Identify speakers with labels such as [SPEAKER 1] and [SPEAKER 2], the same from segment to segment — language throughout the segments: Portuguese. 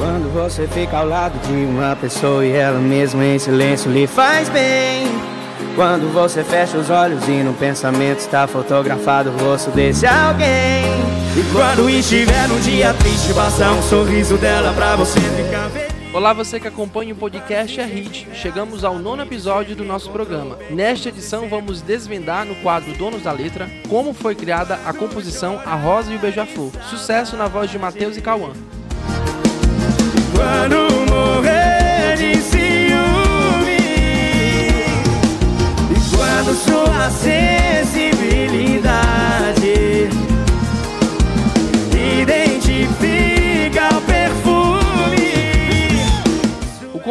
[SPEAKER 1] Quando você fica ao lado de uma pessoa e ela mesma em silêncio lhe faz bem. Quando você fecha os olhos e no pensamento está fotografado o rosto desse alguém. E quando estiver num dia triste, basta um sorriso dela pra você ficar feliz.
[SPEAKER 2] Olá, você que acompanha o podcast é Hit. Chegamos ao nono episódio do nosso programa. Nesta edição, vamos desvendar no quadro Donos da Letra como foi criada a composição A Rosa e o Beija-Flor. Sucesso na voz de Matheus e Cauã.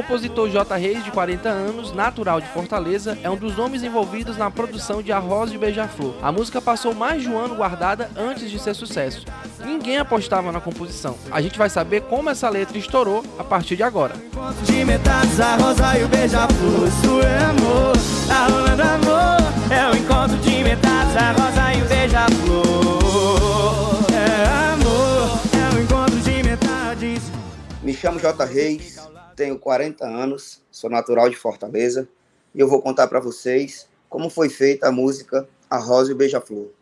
[SPEAKER 2] Compositor J. Reis, de 40 anos, natural de Fortaleza, é um dos nomes envolvidos na produção de A Rosa e o Beija-Flor. A música passou mais de um ano guardada antes de ser sucesso. Ninguém apostava na composição. A gente vai saber como essa letra estourou a partir de agora.
[SPEAKER 1] Encontro de metades, a rosa e o beija-flor Isso é amor, tá rolando amor É o encontro de metades, a rosa e o beija-flor É amor, é o encontro de metades
[SPEAKER 3] Me chamo J. Reis, tenho 40 anos, sou natural de Fortaleza e eu vou contar para vocês como foi feita a música A Rosa e o Beija-Flor.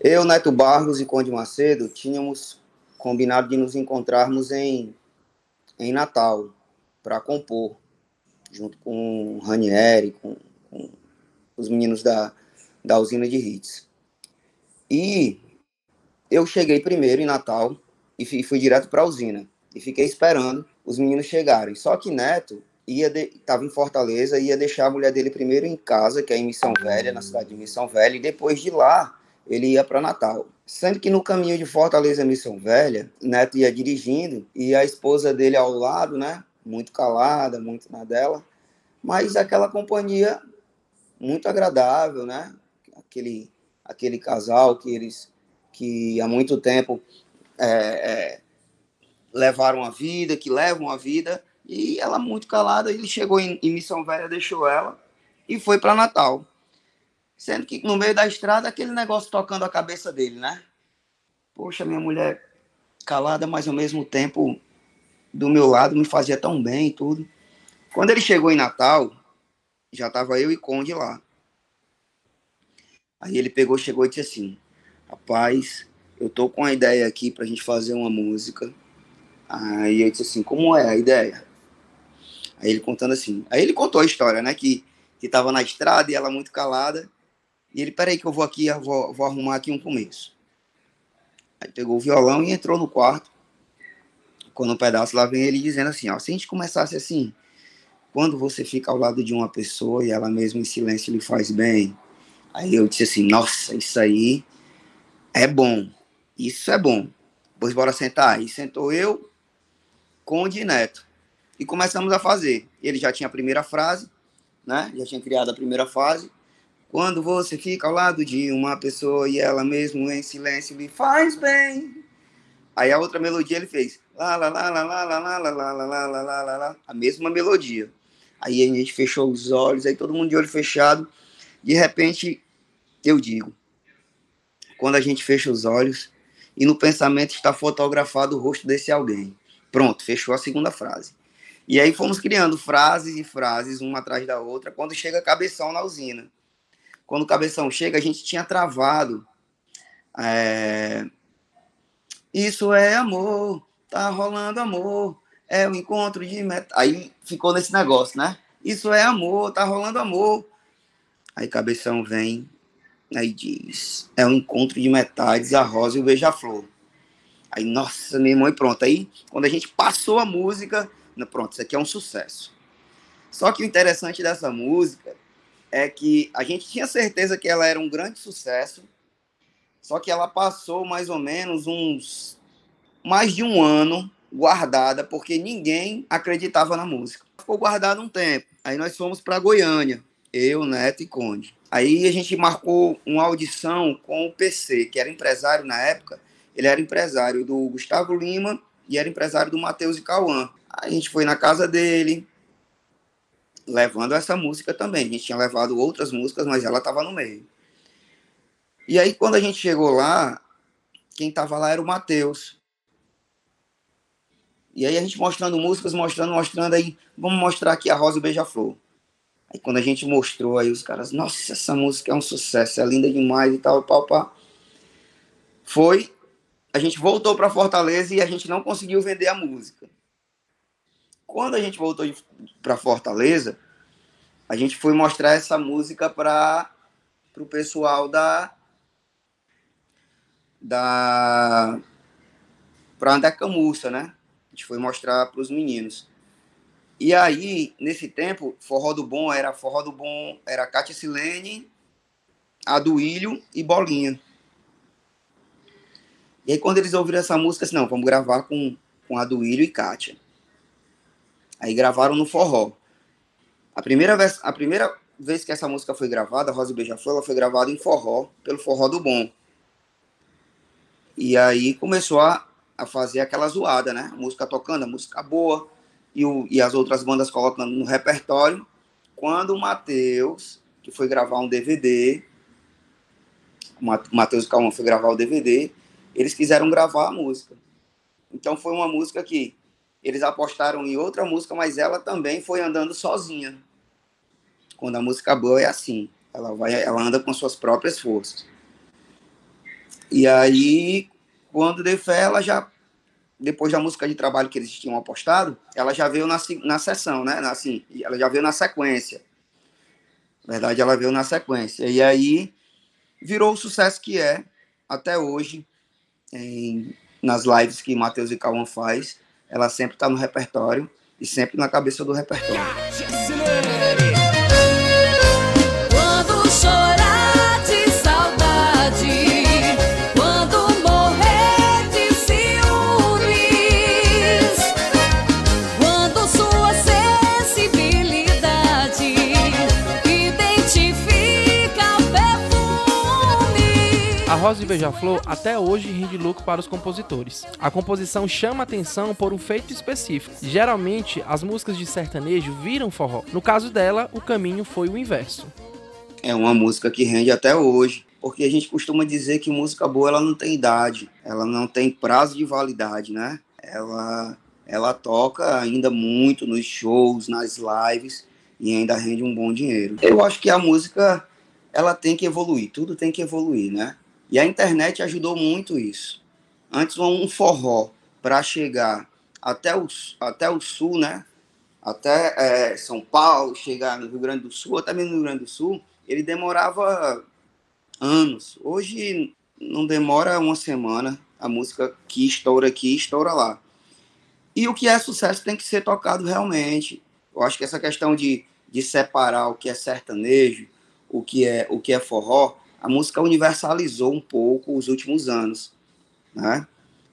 [SPEAKER 3] Eu, Neto Barros e Conde Macedo tínhamos combinado de nos encontrarmos em, em Natal para compor, junto com o Ranieri, com, com os meninos da, da usina de hits. E eu cheguei primeiro em Natal e fui, fui direto para a usina e fiquei esperando os meninos chegarem. Só que Neto ia estava em Fortaleza ia deixar a mulher dele primeiro em casa, que é em Missão Velha, na cidade de Missão Velha, e depois de lá ele ia para Natal. Sendo que no caminho de Fortaleza Missão Velha, Neto ia dirigindo e a esposa dele ao lado, né? Muito calada, muito na dela, mas aquela companhia muito agradável, né? Aquele aquele casal que eles que há muito tempo é, é, levaram a vida, que levam a vida, e ela muito calada, ele chegou em, em Missão Velha, deixou ela e foi para Natal. Sendo que no meio da estrada, aquele negócio tocando a cabeça dele, né? Poxa, minha mulher calada, mas ao mesmo tempo do meu lado me fazia tão bem e tudo. Quando ele chegou em Natal, já tava eu e Conde lá. Aí ele pegou, chegou e disse assim: Rapaz, eu tô com uma ideia aqui pra gente fazer uma música. Aí eu disse assim: Como é a ideia? Aí ele contando assim. Aí ele contou a história, né? Que, que tava na estrada e ela muito calada. E ele, peraí que eu vou aqui, eu vou, vou arrumar aqui um começo. Aí pegou o violão e entrou no quarto. Quando um pedaço lá vem ele dizendo assim, ó, se a gente começasse assim, quando você fica ao lado de uma pessoa e ela mesma em silêncio lhe faz bem, aí eu disse assim, nossa, isso aí é bom, isso é bom. Pois bora sentar. E sentou eu, Conde e Neto. E começamos a fazer. Ele já tinha a primeira frase, né? Já tinha criado a primeira fase. Quando você fica ao lado de uma pessoa e ela mesmo em silêncio lhe faz bem. Aí a outra melodia ele fez lá lá lá lá lá lá lá lá lá lá lá lá lá lá a mesma melodia. Aí a gente fechou os olhos, aí todo mundo de olho fechado. De repente eu digo, quando a gente fecha os olhos e no pensamento está fotografado o rosto desse alguém. Pronto, fechou a segunda frase. E aí fomos criando frases e frases, uma atrás da outra, quando chega Cabeção na usina. Quando o Cabeção chega, a gente tinha travado. É... Isso é amor, tá rolando amor, é o encontro de meta. Aí ficou nesse negócio, né? Isso é amor, tá rolando amor. Aí Cabeção vem, aí diz: é o encontro de metades, a rosa e o beija-flor. Aí, nossa, meu irmão, e pronto. Aí, quando a gente passou a música, pronto, isso aqui é um sucesso. Só que o interessante dessa música é que a gente tinha certeza que ela era um grande sucesso, só que ela passou mais ou menos uns mais de um ano guardada, porque ninguém acreditava na música. Ficou guardada um tempo. Aí nós fomos para Goiânia, eu, Neto e Conde. Aí a gente marcou uma audição com o PC, que era empresário na época. Ele era empresário do Gustavo Lima e era empresário do Matheus e Cauã. A gente foi na casa dele, levando essa música também. A gente tinha levado outras músicas, mas ela estava no meio. E aí, quando a gente chegou lá, quem estava lá era o Matheus. E aí a gente mostrando músicas, mostrando, mostrando, aí vamos mostrar aqui a Rosa e Beija-Flor. Aí quando a gente mostrou, aí os caras, nossa, essa música é um sucesso, é linda demais e tal, pau. Foi, a gente voltou para Fortaleza e a gente não conseguiu vender a música. Quando a gente voltou para Fortaleza, a gente foi mostrar essa música para o pessoal da da para Andecamussa, né? A gente foi mostrar para os meninos. E aí, nesse tempo, Forró do Bom era Forró do Bom, era Cátia Silene, Aduílio e Bolinha. E aí, quando eles ouviram essa música, assim, não, vamos gravar com, com Aduílio e Kátia. Aí gravaram no Forró. A primeira vez, a primeira vez que essa música foi gravada, Rosa Beija-Flor, ela foi gravada em Forró, pelo Forró do Bom. E aí começou a, a fazer aquela zoada, né? A música tocando, a música boa e, o, e as outras bandas colocando no repertório. Quando o Matheus, que foi gravar um DVD, o Matheus Calma foi gravar o DVD, eles quiseram gravar a música. Então foi uma música que eles apostaram em outra música, mas ela também foi andando sozinha. Quando a música boa é assim, ela vai, ela anda com suas próprias forças. E aí, quando deu fé, ela já depois da música de trabalho que eles tinham apostado, ela já veio na, na sessão, né? Assim, ela já veio na sequência. Na verdade, ela veio na sequência. E aí virou o sucesso que é até hoje, em, nas lives que Matheus e Cauã faz. Ela sempre está no repertório e sempre na cabeça do repertório.
[SPEAKER 2] Rosa e Beija-Flor até hoje rende lucro para os compositores. A composição chama atenção por um feito específico. Geralmente, as músicas de sertanejo viram forró. No caso dela, o caminho foi o inverso.
[SPEAKER 3] É uma música que rende até hoje, porque a gente costuma dizer que música boa ela não tem idade, ela não tem prazo de validade, né? Ela ela toca ainda muito nos shows, nas lives e ainda rende um bom dinheiro. Eu acho que a música ela tem que evoluir, tudo tem que evoluir, né? E a internet ajudou muito isso. Antes, um forró para chegar até o, até o sul, né? Até é, São Paulo, chegar no Rio Grande do Sul, até mesmo no Rio Grande do Sul, ele demorava anos. Hoje não demora uma semana, a música que estoura aqui, estoura lá. E o que é sucesso tem que ser tocado realmente. Eu acho que essa questão de, de separar o que é sertanejo, o que é, o que é forró, a música universalizou um pouco os últimos anos, né?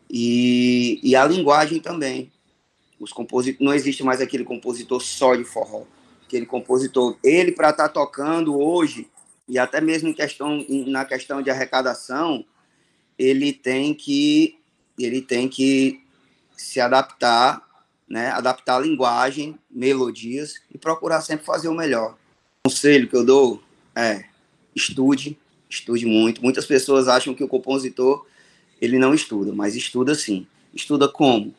[SPEAKER 3] E, e a linguagem também. Os composit... Não existe mais aquele compositor só de forró. Aquele compositor, ele para estar tá tocando hoje, e até mesmo em questão, na questão de arrecadação, ele tem que ele tem que se adaptar, né? adaptar a linguagem, melodias e procurar sempre fazer o melhor. O conselho que eu dou é estude, estude muito. Muitas pessoas acham que o compositor ele não estuda, mas estuda sim. Estuda como?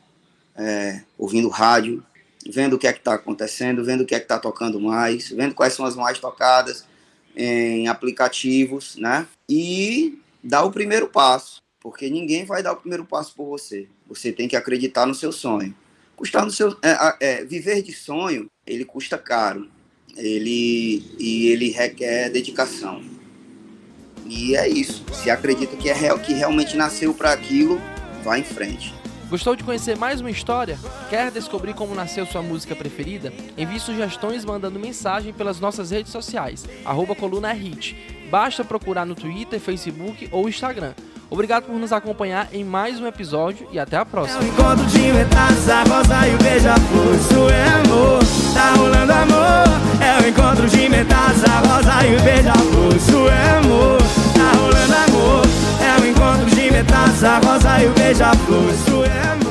[SPEAKER 3] É, ouvindo rádio, vendo o que é que está acontecendo, vendo o que é que está tocando mais, vendo quais são as mais tocadas em aplicativos, né? E dá o primeiro passo, porque ninguém vai dar o primeiro passo por você. Você tem que acreditar no seu sonho. Custar no seu, é, é, viver de sonho, ele custa caro. Ele e ele requer dedicação. E é isso. Se acredita que é real, que realmente nasceu para aquilo, vá em frente.
[SPEAKER 2] Gostou de conhecer mais uma história? Quer descobrir como nasceu sua música preferida? Envie sugestões mandando mensagem pelas nossas redes sociais, arroba coluna hit. Basta procurar no Twitter, Facebook ou Instagram. Obrigado por nos acompanhar em mais um episódio e até a próxima. É o encontro de metades, a rosa e o beija-flor, isso é amor, tá rolando amor. É o encontro de metades, a rosa e o beija-flor, isso é amor, rosa e o beija-flor. Isso é.